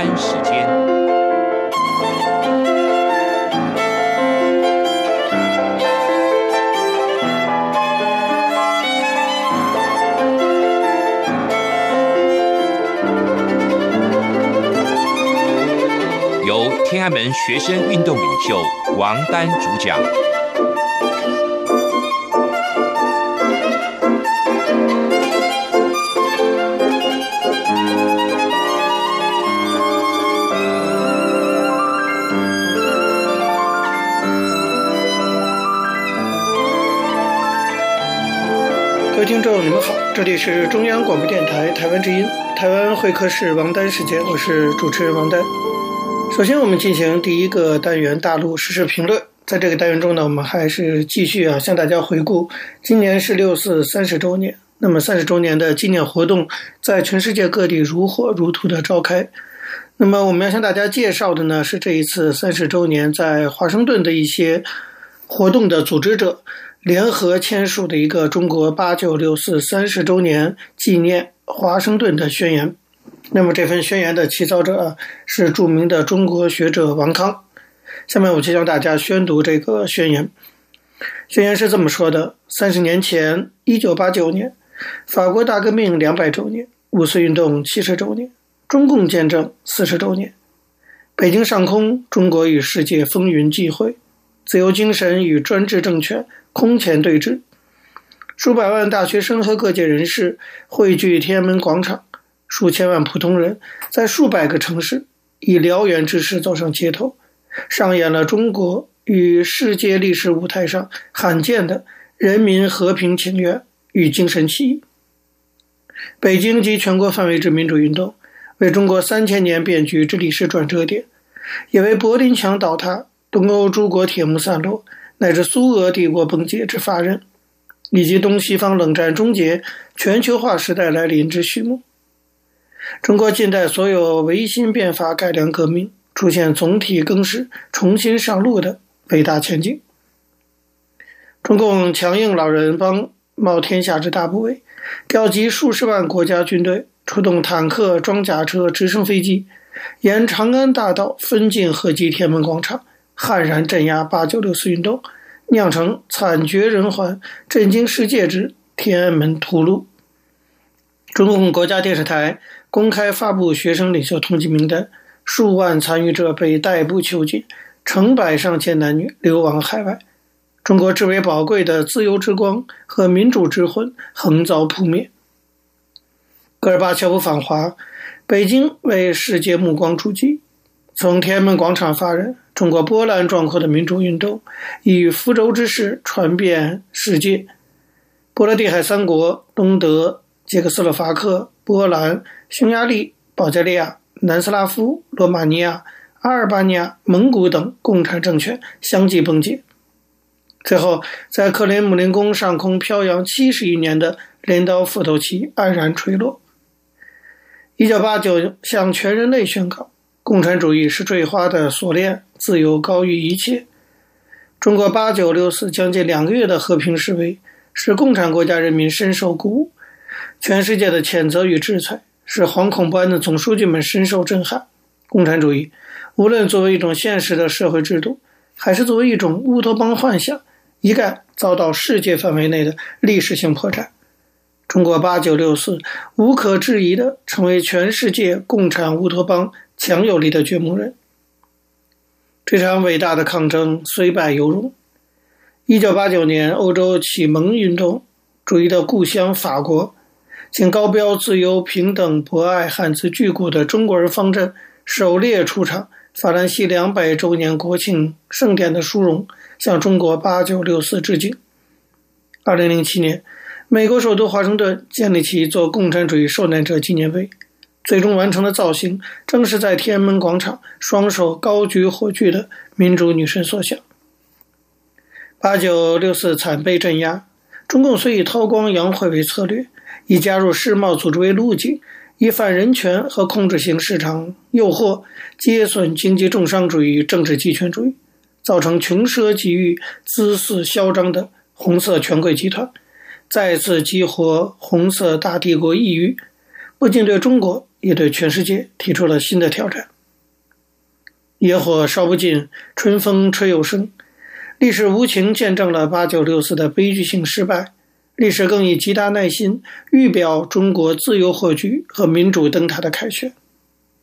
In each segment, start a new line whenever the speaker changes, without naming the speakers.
单时间，由天安门学生运动领袖王丹主
讲。听众，你们好，这里是中央广播电台台湾之音，台湾会客室王丹时间，我是主持人王丹。首先，我们进行第一个单元大陆时事评论。在这个单元中呢，我们还是继续啊，向大家回顾今年是六四三十周年。那么三十周年的纪念活动在全世界各地如火如荼的召开。那么我们要向大家介绍的呢，是这一次三十周年在华盛顿的一些活动的组织者。联合签署的一个中国八九六四三十周年纪念华盛顿的宣言。那么这份宣言的起草者是著名的中国学者王康。下面我就向大家宣读这个宣言。宣言是这么说的：三十年前，一九八九年，法国大革命两百周年，五四运动七十周年，中共建政四十周年。北京上空，中国与世界风云际会，自由精神与专制政权。空前对峙，数百万大学生和各界人士汇聚天安门广场，数千万普通人在数百个城市以燎原之势走上街头，上演了中国与世界历史舞台上罕见的人民和平请愿与精神起义。北京及全国范围之民主运动，为中国三千年变局之历史转折点，也为柏林墙倒塌、东欧诸国铁幕散落。乃至苏俄帝国崩解之发轫，以及东西方冷战终结、全球化时代来临之序幕。中国近代所有维新变法、改良革命出现总体更始、重新上路的伟大前景。中共强硬老人帮冒天下之大不韪，调集数十万国家军队，出动坦克、装甲车、直升飞机，沿长安大道分进合击天安门广场。悍然镇压八九六四运动，酿成惨绝人寰、震惊世界之天安门屠戮。中共国家电视台公开发布学生领袖通缉名单，数万参与者被逮捕囚禁，成百上千男女流亡海外。中国至为宝贵的自由之光和民主之魂横遭扑灭。戈尔巴乔夫访华，北京为世界目光出击。从天安门广场发人，中国波澜壮阔的民主运动以符咒之势传遍世界。波罗的海三国——东德、捷克斯洛伐克、波兰、匈牙利、保加利亚、南斯拉夫、罗马尼亚、阿尔巴尼亚、蒙古等共产政权相继崩解。最后，在克里姆林宫上空飘扬七十余年的镰刀斧头旗黯然垂落。一九八九向全人类宣告。共产主义是坠花的锁链，自由高于一切。中国八九六四将近两个月的和平示威，使共产国家人民深受鼓舞；全世界的谴责与制裁，使惶恐不安的总书记们深受震撼。共产主义，无论作为一种现实的社会制度，还是作为一种乌托邦幻想，一概遭到世界范围内的历史性破绽。中国八九六四无可置疑地成为全世界共产乌托邦强有力的掘墓人。这场伟大的抗争虽败犹荣。一九八九年，欧洲启蒙运动主义的故乡法国，请高标自由、平等、博爱、汉字巨骨的中国人方阵首列出场，法兰西两百周年国庆盛典的殊荣，向中国八九六四致敬。二零零七年，美国首都华盛顿建立起一座共产主义受难者纪念碑。最终完成的造型，正是在天安门广场双手高举火炬的民主女神所想。八九六四惨被镇压，中共虽以韬光养晦为策略，以加入世贸组织为路径，以反人权和控制型市场诱惑，揭损经济重商主义与政治集权主义，造成穷奢极欲、恣肆嚣张的红色权贵集团，再次激活红色大帝国意欲，不仅对中国。也对全世界提出了新的挑战。野火烧不尽，春风吹又生。历史无情见证了八九六四的悲剧性失败，历史更以极大耐心预表中国自由获据和民主灯塔的凯旋。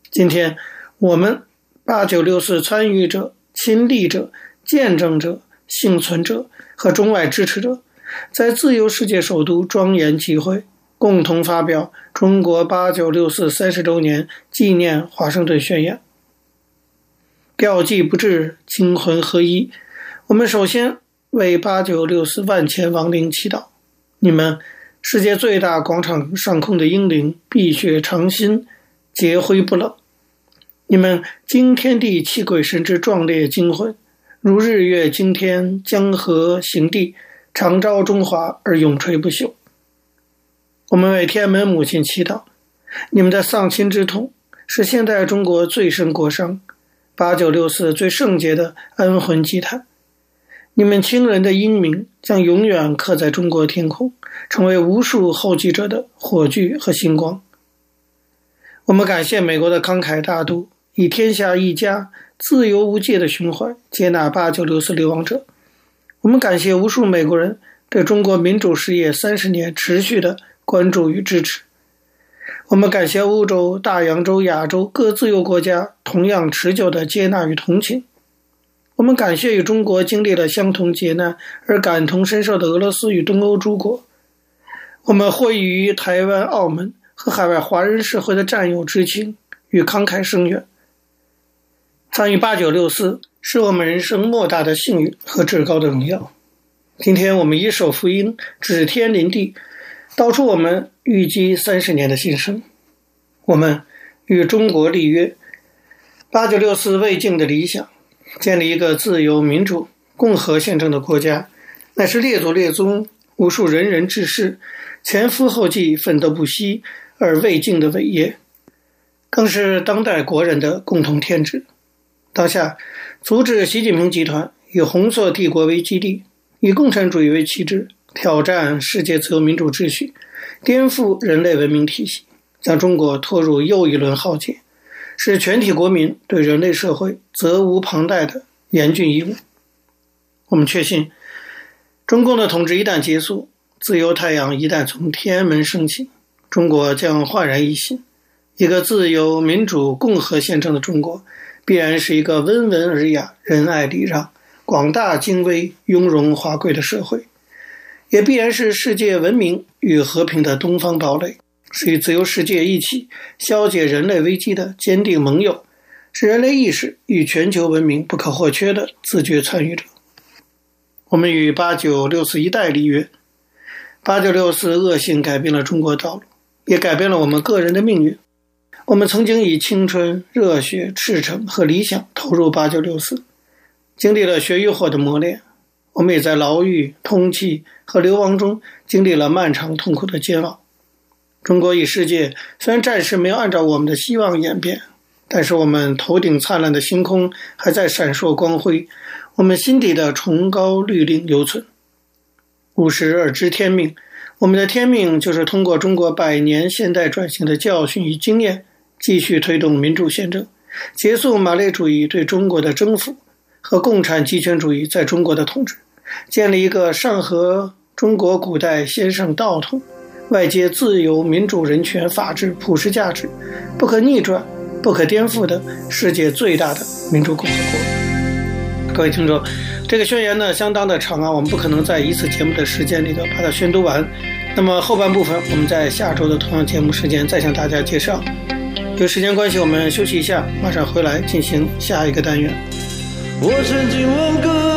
今天，我们八九六四参与者、亲历者、见证者、幸存者和中外支持者，在自由世界首都庄严集会，共同发表中国八九六四三十周年纪念华盛顿宣言。吊祭不至，惊魂合一。我们首先为八九六四万千亡灵祈祷，你们世界最大广场上空的英灵，碧血长新，劫灰不冷；你们惊天地泣鬼神之壮烈精魂，如日月惊天，江河行地，长昭中华而永垂不朽。我们为天安门母亲祈祷，你们的丧亲之痛是现代中国最深国伤。八九六四最圣洁的安魂祭坛，你们亲人的英名将永远刻在中国天空，成为无数后继者的火炬和星光。我们感谢美国的慷慨大度，以天下一家、自由无界的胸怀接纳八九六四流亡者。我们感谢无数美国人对中国民主事业三十年持续的关注与支持。我们感谢欧洲、大洋洲、亚洲各自由国家同样持久的接纳与同情。我们感谢与中国经历了相同劫难而感同身受的俄罗斯与东欧诸国。我们获益于台湾、澳门和海外华人社会的战友之情与慷慨声援。参与八九六四是我们人生莫大的幸运和至高的荣耀。今天我们以手福音，指天临地。道出我们预计三十年的心声。我们与中国立约，八九六四未竟的理想，建立一个自由、民主、共和宪政的国家，乃是列祖列宗无数仁人志士前赴后继、奋斗不息而未竟的伟业，更是当代国人的共同天职。当下，阻止习近平集团以红色帝国为基地，以共产主义为旗帜。挑战世界自由民主秩序，颠覆人类文明体系，将中国拖入又一轮浩劫，是全体国民对人类社会责无旁贷的严峻义务。我们确信，中共的统治一旦结束，自由太阳一旦从天安门升起，中国将焕然一新。一个自由、民主、共和宪政的中国，必然是一个温文尔雅、仁爱礼让、广大精微、雍容华贵的社会。也必然是世界文明与和平的东方堡垒，是与自由世界一起消解人类危机的坚定盟友，是人类意识与全球文明不可或缺的自觉参与者。我们与八九六四一代立约，八九六四恶性改变了中国道路，也改变了我们个人的命运。我们曾经以青春、热血、赤诚和理想投入八九六四，经历了血与火的磨练。我们也在牢狱、通缉和流亡中经历了漫长痛苦的煎熬。中国与世界虽然暂时没有按照我们的希望演变，但是我们头顶灿烂的星空还在闪烁光辉，我们心底的崇高律令犹存。五十而知天命，我们的天命就是通过中国百年现代转型的教训与经验，继续推动民主宪政，结束马列主义对中国的征服和共产极权主义在中国的统治。建立一个上合中国古代先圣道统，外接自由、民主、人权、法治、普世价值，不可逆转、不可颠覆的世界最大的民主共和国。各位听众，这个宣言呢相当的长啊，我们不可能在一次节目的时间里头把它宣读完。那么后半部分，我们在下周的同样节目时间再向大家介绍。由于时间关系，我们休息一下，马上回来进行下一个单元。
我曾经问过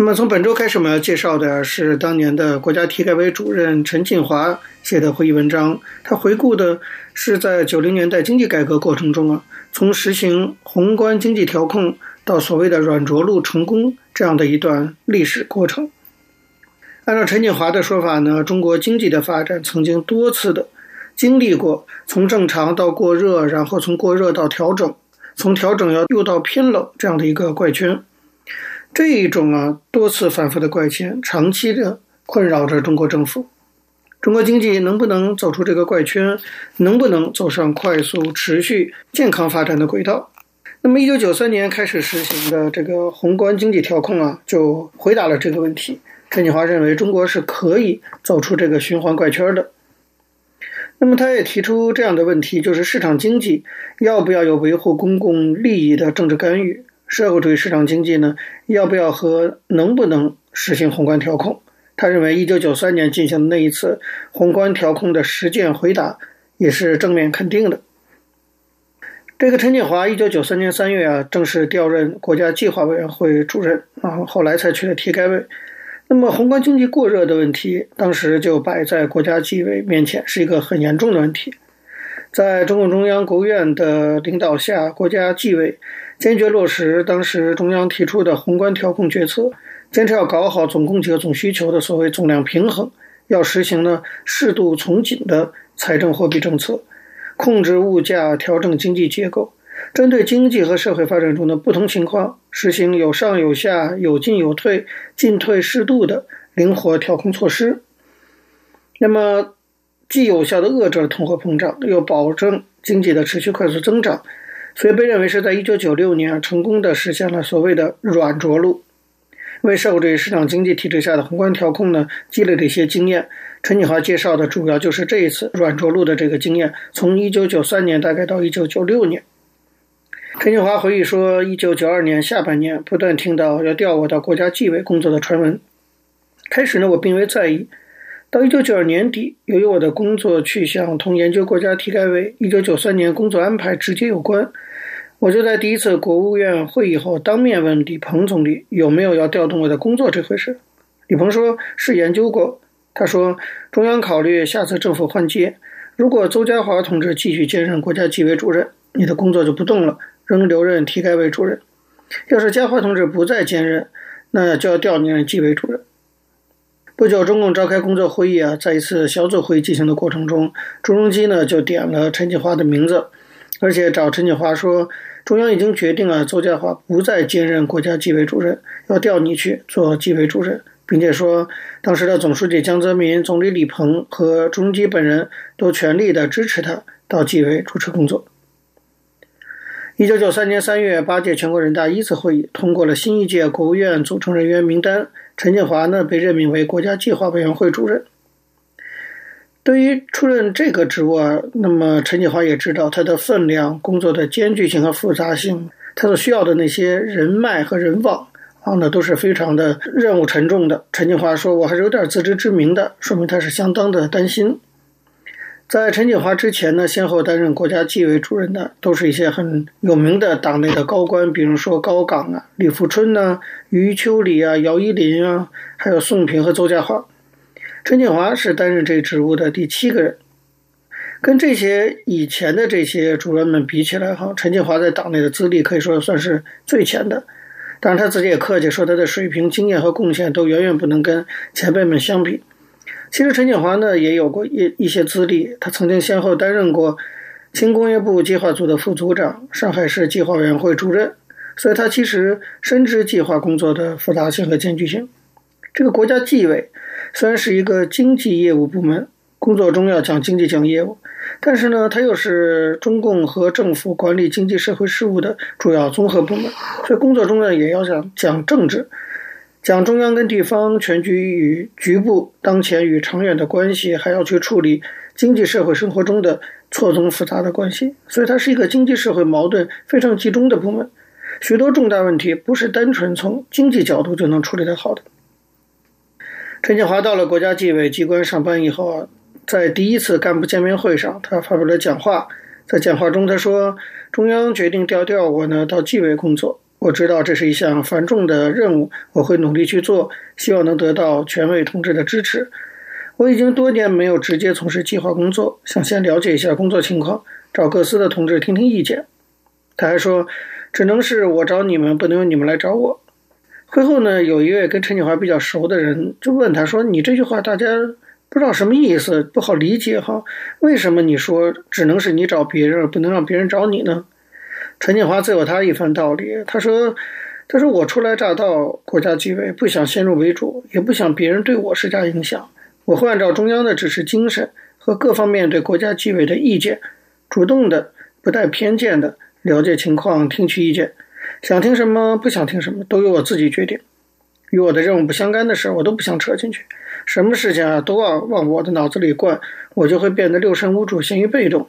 那么从本周开始，我们要介绍的是当年的国家体改委主任陈锦华写的会议文章。他回顾的是在九零年代经济改革过程中啊，从实行宏观经济调控到所谓的软着陆成功这样的一段历史过程。按照陈锦华的说法呢，中国经济的发展曾经多次的经历过从正常到过热，然后从过热到调整，从调整要又到偏冷这样的一个怪圈。这一种啊多次反复的怪圈，长期的困扰着中国政府。中国经济能不能走出这个怪圈，能不能走上快速、持续、健康发展的轨道？那么，一九九三年开始实行的这个宏观经济调控啊，就回答了这个问题。陈锦华认为，中国是可以走出这个循环怪圈的。那么，他也提出这样的问题，就是市场经济要不要有维护公共利益的政治干预？社会主义市场经济呢，要不要和能不能实行宏观调控？他认为，一九九三年进行的那一次宏观调控的实践回答也是正面肯定的。这个陈锦华一九九三年三月啊，正式调任国家计划委员会主任，然后后来才去了体改委。那么，宏观经济过热的问题，当时就摆在国家纪委面前，是一个很严重的问题。在中共中央、国务院的领导下，国家纪委坚决落实当时中央提出的宏观调控决策，坚持要搞好总供给和总需求的所谓总量平衡，要实行呢适度从紧的财政货币政策，控制物价，调整经济结构，针对经济和社会发展中的不同情况，实行有上有下、有进有退、进退适度的灵活调控措施。那么。既有效地遏制了通货膨胀，又保证经济的持续快速增长，所以被认为是在一九九六年成功地实现了所谓的软着陆，为社会主义市场经济体制下的宏观调控呢积累了一些经验。陈锦华介绍的主要就是这一次软着陆的这个经验，从一九九三年大概到一九九六年。陈锦华回忆说，一九九二年下半年不断听到要调我到国家纪委工作的传闻，开始呢我并未在意。到一九九二年底，由于我的工作去向同研究国家体改委一九九三年工作安排直接有关，我就在第一次国务院会议后当面问李鹏总理有没有要调动我的工作这回事。李鹏说是研究过，他说中央考虑下次政府换届，如果邹家华同志继续兼任国家纪委主任，你的工作就不动了，仍留任体改委主任；要是家华同志不再兼任，那就要调你任纪委主任。不久，中共召开工作会议啊，在一次小组会议进行的过程中，朱镕基呢就点了陈锦华的名字，而且找陈锦华说，中央已经决定啊，邹家华不再兼任国家纪委主任，要调你去做纪委主任，并且说，当时的总书记江泽民、总理李鹏和朱镕基本人都全力的支持他到纪委主持工作。一九九三年三月，八届全国人大一次会议通过了新一届国务院组成人员名单。陈建华呢被任命为国家计划委员会主任。对于出任这个职务啊，那么陈锦华也知道他的分量、工作的艰巨性和复杂性，他所需要的那些人脉和人网啊，那都是非常的任务沉重的。陈锦华说：“我还是有点自知之明的，说明他是相当的担心。”在陈锦华之前呢，先后担任国家纪委主任的都是一些很有名的党内的高官，比如说高岗啊、李富春呐、余秋里啊、姚依林啊，还有宋平和邹家华。陈锦华是担任这职务的第七个人。跟这些以前的这些主任们比起来，哈，陈锦华在党内的资历可以说算是最浅的。当然，他自己也客气说，他的水平、经验和贡献都远远不能跟前辈们相比。其实陈锦华呢也有过一一些资历，他曾经先后担任过轻工业部计划组的副组长、上海市计划委员会主任，所以他其实深知计划工作的复杂性和艰巨性。这个国家纪委虽然是一个经济业务部门，工作中要讲经济讲业务，但是呢，它又是中共和政府管理经济社会事务的主要综合部门，所以工作中呢也要讲讲政治。讲中央跟地方全局与局部、当前与长远的关系，还要去处理经济社会生活中的错综复杂的关系，所以它是一个经济社会矛盾非常集中的部门。许多重大问题不是单纯从经济角度就能处理得好的。陈建华到了国家纪委机关上班以后啊，在第一次干部见面会上，他发表了讲话。在讲话中，他说：“中央决定调调我呢到纪委工作。我知道这是一项繁重的任务，我会努力去做，希望能得到全委同志的支持。我已经多年没有直接从事计划工作，想先了解一下工作情况，找各司的同志听听意见。”他还说：“只能是我找你们，不能由你们来找我。”会后呢，有一位跟陈建华比较熟的人就问他说：“你这句话大家？”不知道什么意思，不好理解哈。为什么你说只能是你找别人，不能让别人找你呢？陈建华自有他一番道理。他说：“他说我初来乍到国家纪委，不想先入为主，也不想别人对我施加影响。我会按照中央的指示精神和各方面对国家纪委的意见，主动的、不带偏见的了解情况，听取意见。想听什么，不想听什么，都由我自己决定。与我的任务不相干的事，我都不想扯进去。”什么事情啊，都往往我的脑子里灌，我就会变得六神无主、陷于被动。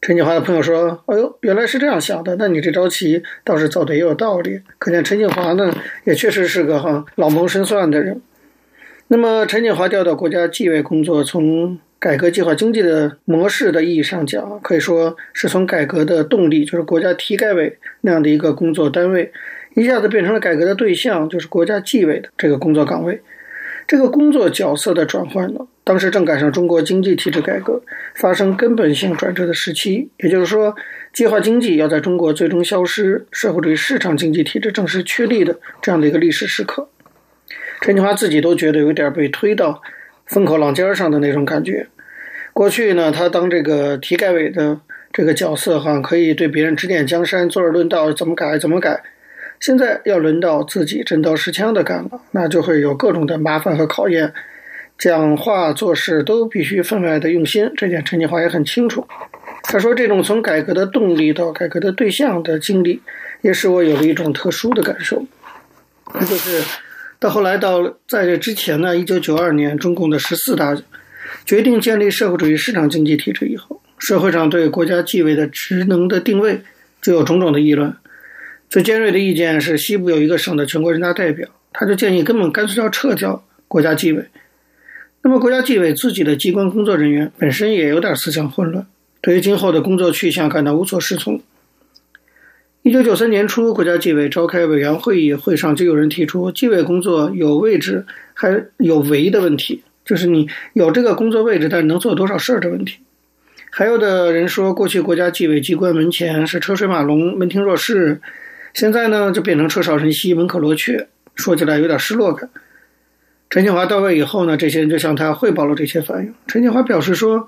陈建华的朋友说：“哎呦，原来是这样想的，那你这招棋倒是走的也有道理。可见陈建华呢，也确实是个哈老谋深算的人。那么，陈建华调到国家纪委工作，从改革计划经济的模式的意义上讲，可以说是从改革的动力，就是国家体改委那样的一个工作单位，一下子变成了改革的对象，就是国家纪委的这个工作岗位。”这个工作角色的转换呢，当时正赶上中国经济体制改革发生根本性转折的时期，也就是说，计划经济要在中国最终消失，社会主义市场经济体制正式确立的这样的一个历史时刻。陈建华自己都觉得有点被推到风口浪尖上的那种感觉。过去呢，他当这个体改委的这个角色，哈，可以对别人指点江山、坐而论道，怎么改怎么改。现在要轮到自己真刀实枪的干了，那就会有各种的麻烦和考验。讲话做事都必须分外的用心，这点陈建华也很清楚。他说：“这种从改革的动力到改革的对象的经历，也使我有了一种特殊的感受。那就是到后来到在这之前呢，一九九二年中共的十四大决定建立社会主义市场经济体制以后，社会上对国家纪委的职能的定位就有种种的议论。”最尖锐的意见是，西部有一个省的全国人大代表，他就建议根本干脆要撤掉国家纪委。那么，国家纪委自己的机关工作人员本身也有点思想混乱，对于今后的工作去向感到无所适从。一九九三年初，国家纪委召开委员会议，会上就有人提出，纪委工作有位置还有为的问题，就是你有这个工作位置，但能做多少事儿的问题。还有的人说，过去国家纪委机关门前是车水马龙，门庭若市。现在呢，就变成车少人稀，门可罗雀，说起来有点失落感。陈建华到位以后呢，这些人就向他汇报了这些反应。陈建华表示说，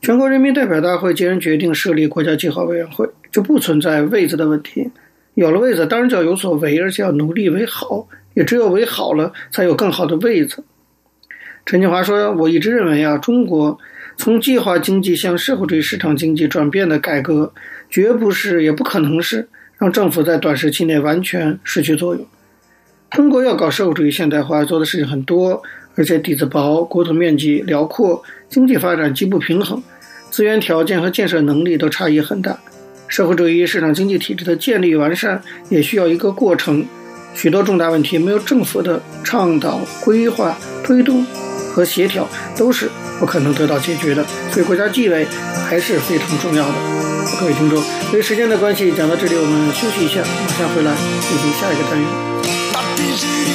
全国人民代表大会既然决定设立国家计划委员会，就不存在位子的问题。有了位子，当然就要有所为，而且要努力为好。也只有为好了，才有更好的位子。陈建华说，我一直认为啊，中国从计划经济向社会主义市场经济转变的改革，绝不是，也不可能是。让政府在短时期内完全失去作用。中国要搞社会主义现代化，做的事情很多，而且底子薄，国土面积辽阔，经济发展极不平衡，资源条件和建设能力都差异很大。社会主义市场经济体制的建立完善也需要一个过程，许多重大问题没有政府的倡导、规划、推动和协调，都是不可能得到解决的。所以，国家纪委还是非常重要的。各位听众，由于时间的关系，讲到这里，我们休息一下，马上回来进行下一个单元。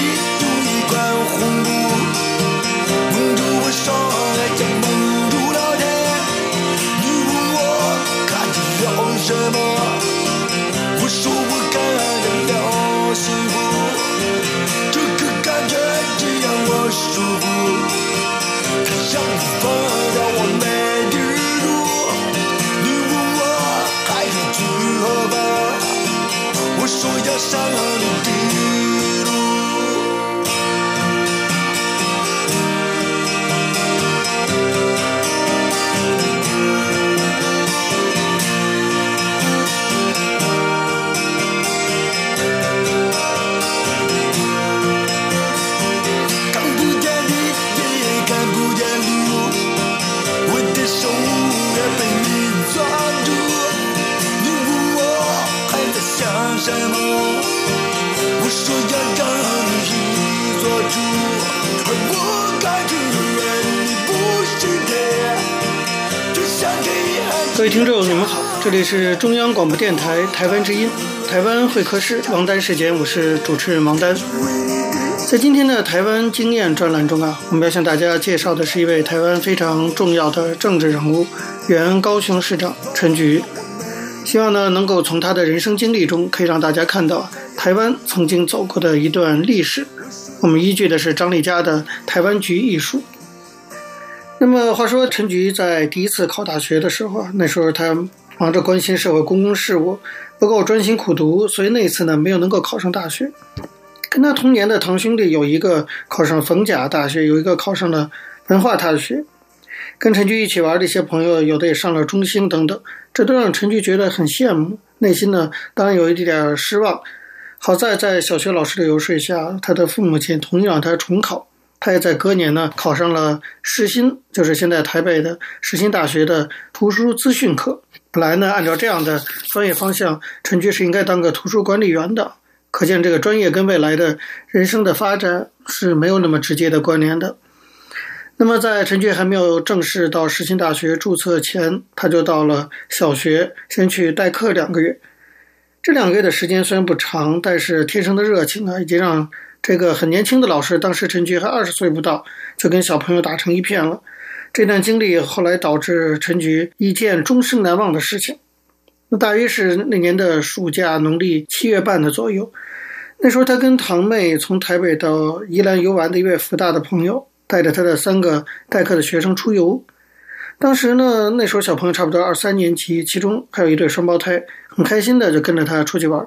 各位听众，你们好，这里是中央广播电台台湾之音台湾会客室王丹时间，我是主持人王丹。在今天的台湾经验专栏中啊，我们要向大家介绍的是一位台湾非常重要的政治人物，原高雄市长陈菊。希望呢，能够从他的人生经历中，可以让大家看到台湾曾经走过的一段历史。我们依据的是张丽佳的《台湾菊艺术》。那么话说，陈菊在第一次考大学的时候啊，那时候他忙着关心社会公共事务，不够专心苦读，所以那次呢没有能够考上大学。跟他同年的堂兄弟有一个考上逢甲大学，有一个考上了文化大学。跟陈菊一起玩的一些朋友，有的也上了中兴等等，这都让陈菊觉得很羡慕，内心呢当然有一点点失望。好在在小学老师的游说下，他的父母亲同意让他重考。他也在隔年呢考上了世新，就是现在台北的世新大学的图书资讯科。本来呢，按照这样的专业方向，陈菊是应该当个图书管理员的。可见这个专业跟未来的人生的发展是没有那么直接的关联的。那么在陈菊还没有正式到世新大学注册前，他就到了小学先去代课两个月。这两个月的时间虽然不长，但是天生的热情啊，已经让。这个很年轻的老师，当时陈菊还二十岁不到，就跟小朋友打成一片了。这段经历后来导致陈菊一件终生难忘的事情。那大约是那年的暑假，农历七月半的左右。那时候他跟堂妹从台北到宜兰游玩的一位福大的朋友，带着他的三个代课的学生出游。当时呢，那时候小朋友差不多二三年级，其中还有一对双胞胎，很开心的就跟着他出去玩。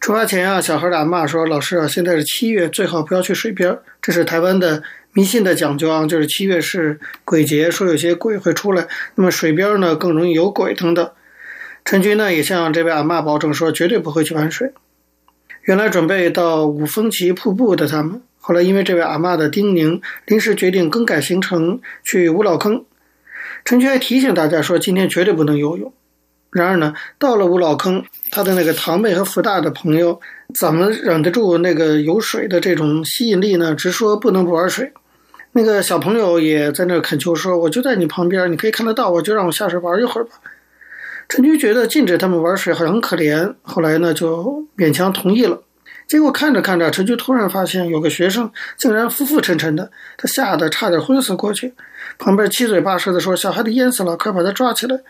出发前啊，小孩的阿嬷说：“老师啊，现在是七月，最好不要去水边。这是台湾的迷信的讲究啊，就是七月是鬼节，说有些鬼会出来。那么水边呢，更容易有鬼等等。”陈军呢也向这位阿嬷保证说，绝对不会去玩水。原来准备到五峰旗瀑布的他们，后来因为这位阿嬷的叮咛，临时决定更改行程，去五老坑。陈菊还提醒大家说，今天绝对不能游泳。然而呢，到了五老坑，他的那个堂妹和福大的朋友怎么忍得住那个有水的这种吸引力呢？直说不能不玩水。那个小朋友也在那恳求说：“我就在你旁边，你可以看得到，我就让我下水玩一会儿吧。”陈军觉得禁止他们玩水好像很可怜，后来呢就勉强同意了。结果看着看着，陈局突然发现有个学生竟然浮浮沉沉的，他吓得差点昏死过去。旁边七嘴八舌的说：“小孩子淹死了，快把他抓起来！”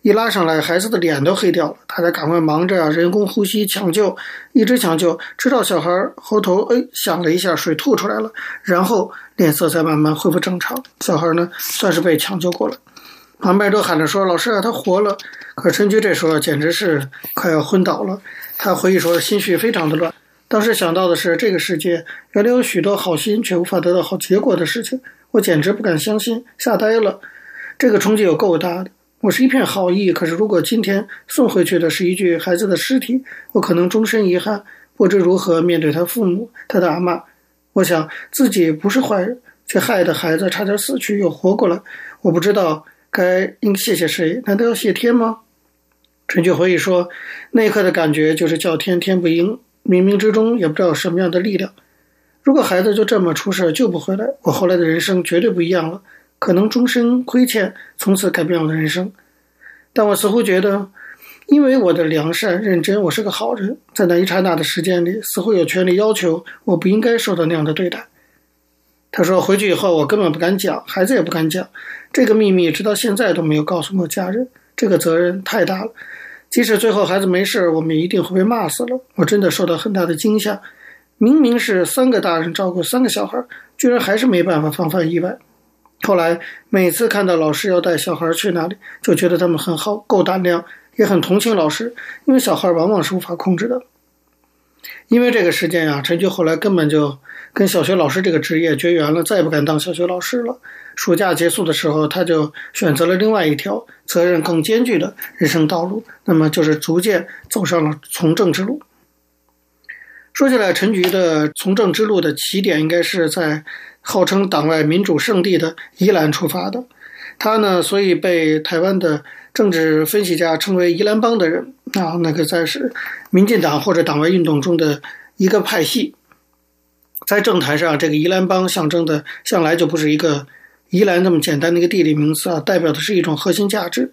一拉上来，孩子的脸都黑掉了。大家赶快忙着啊，人工呼吸抢救，一直抢救，直到小孩喉头哎响了一下，水吐出来了，然后脸色才慢慢恢复正常。小孩呢，算是被抢救过了。旁边都喊着说：“老师啊，他活了。”可陈局这时候简直是快要昏倒了。他回忆说，心绪非常的乱。当时想到的是，这个世界原来有许多好心却无法得到好结果的事情，我简直不敢相信，吓呆了。这个冲击有够大的。我是一片好意，可是如果今天送回去的是一具孩子的尸体，我可能终身遗憾，不知如何面对他父母、他的阿妈。我想自己不是坏人，却害得孩子差点死去又活过来。我不知道该应谢谢谁？难道要谢天吗？陈菊回忆说，那一刻的感觉就是叫天天不应，冥冥之中也不知道什么样的力量。如果孩子就这么出事救不回来，我后来的人生绝对不一样了。可能终身亏欠，从此改变我的人生。但我似乎觉得，因为我的良善认真，我是个好人，在那一刹那的时间里，似乎有权利要求我不应该受到那样的对待。他说回去以后，我根本不敢讲，孩子也不敢讲这个秘密，直到现在都没有告诉过家人。这个责任太大了，即使最后孩子没事，我们一定会被骂死了。我真的受到很大的惊吓，明明是三个大人照顾三个小孩，居然还是没办法防范意外。后来每次看到老师要带小孩去那里，就觉得他们很好，够胆量，也很同情老师，因为小孩往往是无法控制的。因为这个事件啊，陈菊后来根本就跟小学老师这个职业绝缘了，再也不敢当小学老师了。暑假结束的时候，他就选择了另外一条责任更艰巨的人生道路，那么就是逐渐走上了从政之路。说起来，陈菊的从政之路的起点应该是在。号称党外民主圣地的宜兰出发的，他呢，所以被台湾的政治分析家称为“宜兰帮”的人啊，那个在是民进党或者党外运动中的一个派系。在政坛上，这个宜兰帮象征的向来就不是一个宜兰这么简单的一个地理名词啊，代表的是一种核心价值。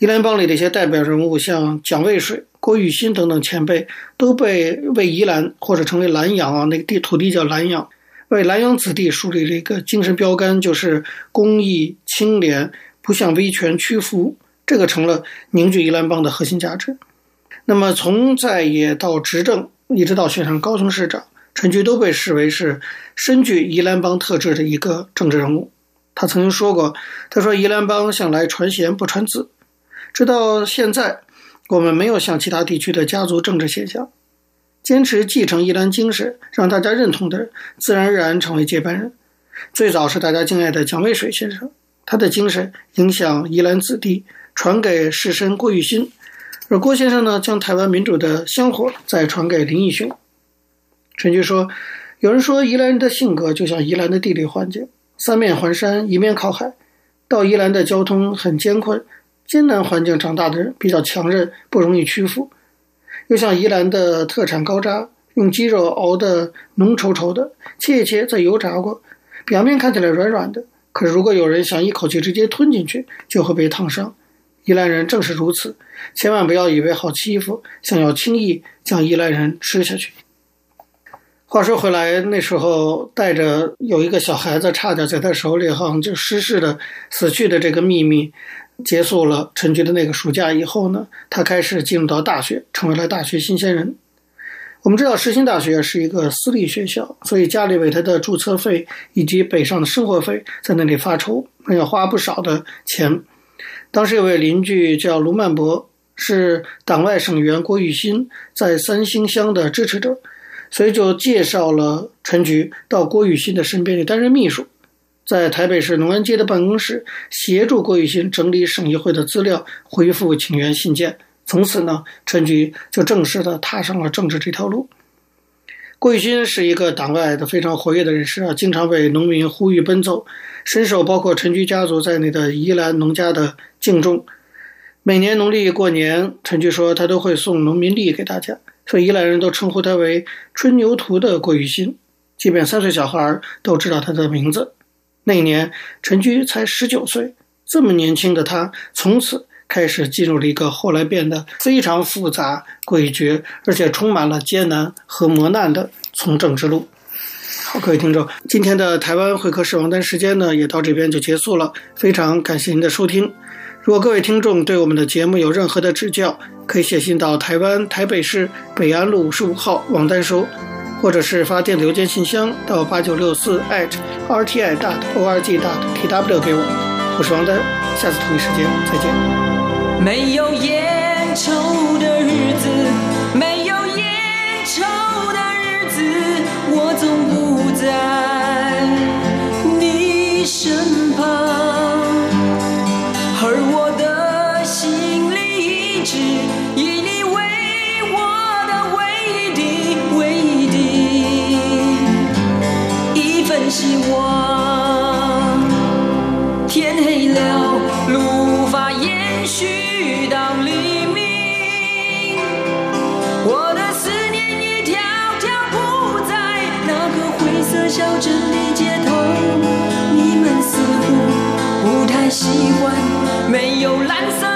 宜兰帮里的一些代表人物，像蒋渭水、郭雨新等等前辈，都被为宜兰或者称为兰阳啊，那个地土地叫兰阳，为兰阳子弟树立了一个精神标杆，就是公义、清廉，不向威权屈服，这个成了凝聚宜兰帮的核心价值。那么从在野到执政，一直到选上高雄市长，陈菊都被视为是深具宜兰帮特质的一个政治人物。他曾经说过：“他说宜兰帮向来传贤不传子。”直到现在，我们没有像其他地区的家族政治现象。坚持继承宜兰精神，让大家认同的人，自然而然成为接班人。最早是大家敬爱的蒋渭水先生，他的精神影响宜兰子弟，传给士绅郭玉新，而郭先生呢，将台湾民主的香火再传给林义雄。陈菊说：“有人说宜兰人的性格就像宜兰的地理环境，三面环山，一面靠海，到宜兰的交通很艰困。”艰难环境长大的人比较强韧，不容易屈服。又像宜兰的特产高渣，用鸡肉熬得浓稠稠的，切一切再油炸过，表面看起来软软的，可是如果有人想一口气直接吞进去，就会被烫伤。宜兰人正是如此，千万不要以为好欺负，想要轻易将宜兰人吃下去。话说回来，那时候带着有一个小孩子，差点在他手里哈就失势的死去的这个秘密。结束了陈菊的那个暑假以后呢，他开始进入到大学，成为了大学新鲜人。我们知道世新大学是一个私立学校，所以家里为他的注册费以及北上的生活费在那里发愁，那要花不少的钱。当时有位邻居叫卢曼博，是党外省员郭玉新在三星乡的支持者，所以就介绍了陈菊到郭雨欣的身边去担任秘书。在台北市农安街的办公室协助郭雨欣整理省议会的资料，回复请愿信件。从此呢，陈菊就正式的踏上了政治这条路。郭雨欣是一个党外的非常活跃的人士啊，经常为农民呼吁奔走，深受包括陈菊家族在内的宜兰农家的敬重。每年农历过年，陈菊说他都会送农民历给大家，所以宜兰人都称呼他为“春牛图”的郭雨新，即便三岁小孩都知道他的名字。那一年，陈菊才十九岁，这么年轻的他，从此开始进入了一个后来变得非常复杂、诡谲，而且充满了艰难和磨难的从政之路。好，各位听众，今天的台湾会客室王丹时间呢，也到这边就结束了。非常感谢您的收听。如果各位听众对我们的节目有任何的指教，可以写信到台湾台北市北安路五十五号王丹收。或者是发电子邮件信箱到八九六四 @rti dot org dot tw 给我，我是王丹，下次同一时间再见。
没有烟抽的日子，没有烟抽的日子，我总不在你身是以你为我的唯一的、唯一的，一份希望天黑了，路无法延续到黎明。我的思念一条条铺在那个灰色小镇的街头，你们似乎不太习惯没有蓝色。